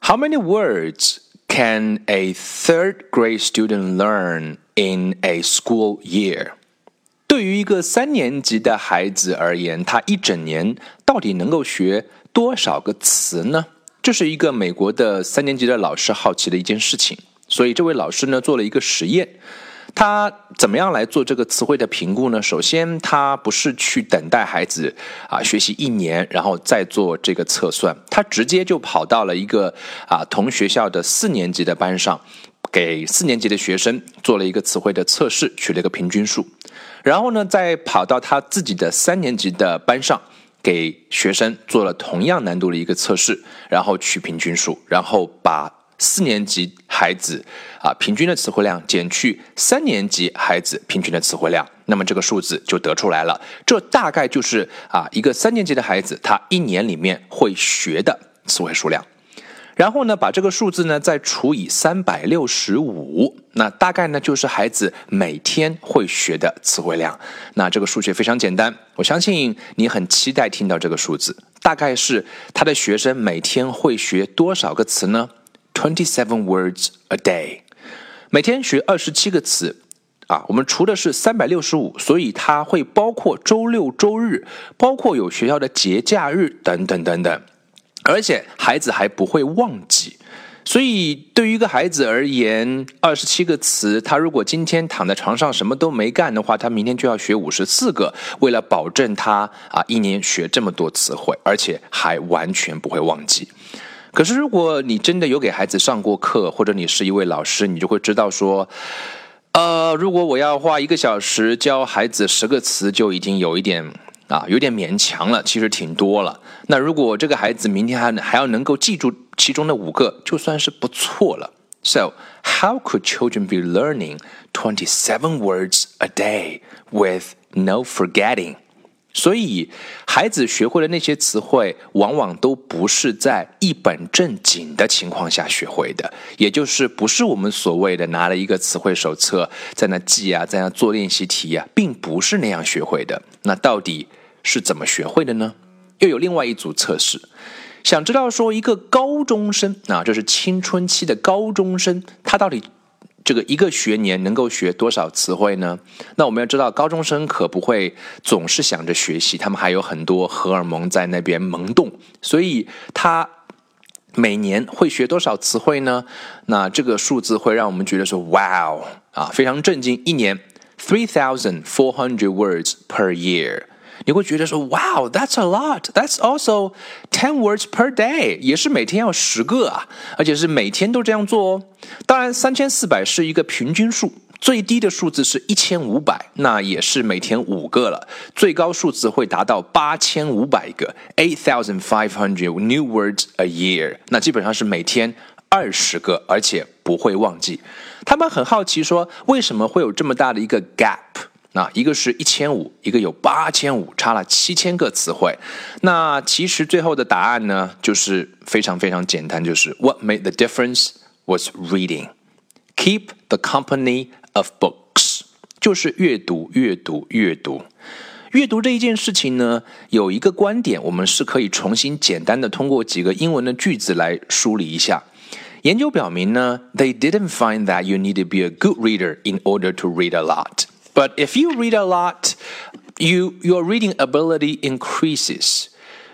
How many words can a third grade student learn in a school year? 对于一个三年级的孩子而言，他一整年到底能够学多少个词呢？这是一个美国的三年级的老师好奇的一件事情。所以这位老师呢做了一个实验。他怎么样来做这个词汇的评估呢？首先，他不是去等待孩子啊学习一年，然后再做这个测算，他直接就跑到了一个啊同学校的四年级的班上，给四年级的学生做了一个词汇的测试，取了一个平均数，然后呢，再跑到他自己的三年级的班上，给学生做了同样难度的一个测试，然后取平均数，然后把。四年级孩子啊，平均的词汇量减去三年级孩子平均的词汇量，那么这个数字就得出来了。这大概就是啊，一个三年级的孩子他一年里面会学的词汇数量。然后呢，把这个数字呢再除以三百六十五，那大概呢就是孩子每天会学的词汇量。那这个数学非常简单，我相信你很期待听到这个数字。大概是他的学生每天会学多少个词呢？Twenty-seven words a day，每天学二十七个词啊。我们除的是三百六十五，所以它会包括周六周日，包括有学校的节假日等等等等。而且孩子还不会忘记，所以对于一个孩子而言，二十七个词，他如果今天躺在床上什么都没干的话，他明天就要学五十四个。为了保证他啊一年学这么多词汇，而且还完全不会忘记。可是，如果你真的有给孩子上过课，或者你是一位老师，你就会知道说，呃，如果我要花一个小时教孩子十个词，就已经有一点啊，有点勉强了。其实挺多了。那如果这个孩子明天还还要能够记住其中的五个，就算是不错了。So, how could children be learning twenty-seven words a day with no forgetting? 所以，孩子学会的那些词汇，往往都不是在一本正经的情况下学会的，也就是不是我们所谓的拿了一个词汇手册在那记啊，在那做练习题啊，并不是那样学会的。那到底是怎么学会的呢？又有另外一组测试，想知道说一个高中生啊，这是青春期的高中生，他到底？这个一个学年能够学多少词汇呢？那我们要知道，高中生可不会总是想着学习，他们还有很多荷尔蒙在那边萌动，所以他每年会学多少词汇呢？那这个数字会让我们觉得说，哇哦啊，非常震惊，一年 three thousand four hundred words per year。你会觉得说，Wow, that's a lot. That's also ten words per day. 也是每天要十个啊，而且是每天都这样做哦。当然，三千四百是一个平均数，最低的数字是一千五百，那也是每天五个了。最高数字会达到八千五百个，eight thousand five hundred new words a year。那基本上是每天二十个，而且不会忘记。他们很好奇说，为什么会有这么大的一个 gap？那一个是一千五，一个有八千五，差了七千个词汇。那其实最后的答案呢，就是非常非常简单，就是 What made the difference was reading. Keep the company of books. 就是阅读，阅读，阅读。阅读这一件事情呢，有一个观点，我们是可以重新简单的通过几个英文的句子来梳理一下。研究表明呢，They didn't find that you need to be a good reader in order to read a lot. But if you read a lot, you your reading ability increases.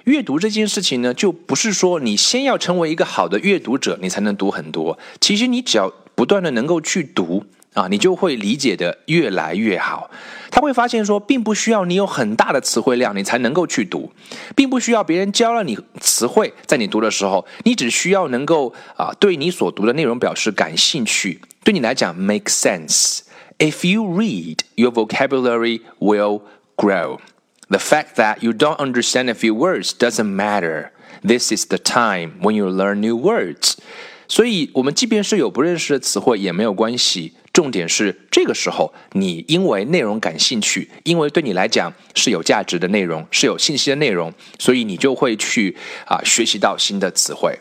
阅读这件事情呢，就不是说你先要成为一个好的阅读者，你才能读很多。其实你只要不断的能够去读啊，你就会理解的越来越好。他会发现说，并不需要你有很大的词汇量，你才能够去读，并不需要别人教了你词汇，在你读的时候，你只需要能够啊，对你所读的内容表示感兴趣，对你来讲 make sense。If you read, your vocabulary will grow. The fact that you don't understand a few words doesn't matter. This is the time when you learn new words. 所以，我们即便是有不认识的词汇也没有关系。重点是这个时候，你因为内容感兴趣，因为对你来讲是有价值的内容，是有信息的内容，所以你就会去啊学习到新的词汇。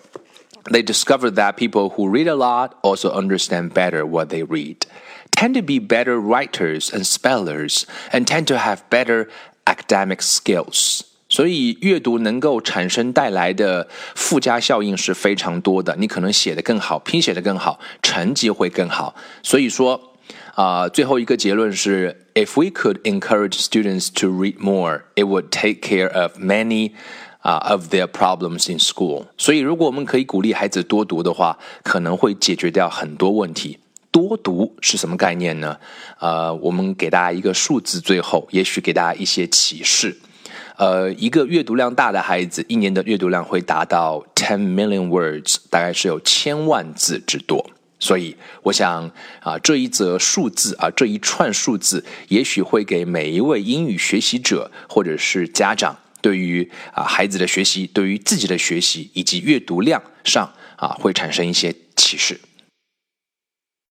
They discovered that people who read a lot also understand better what they read tend to be better writers and spellers and tend to have better academic skills. 所以阅读能够产生带来的附加效应是非常多的。你可能写得更好，拼写得更好，成绩会更好。所以说，啊，最后一个结论是：If we could encourage students to read more, it would take care of many 啊 of their problems in school。所以，如果我们可以鼓励孩子多读的话，可能会解决掉很多问题。 多读是什么概念呢？呃，我们给大家一个数字，最后也许给大家一些启示。呃，一个阅读量大的孩子，一年的阅读量会达到 ten million words，大概是有千万字之多。所以，我想啊，这一则数字啊，这一串数字，也许会给每一位英语学习者或者是家长，对于啊孩子的学习，对于自己的学习以及阅读量上啊，会产生一些启示。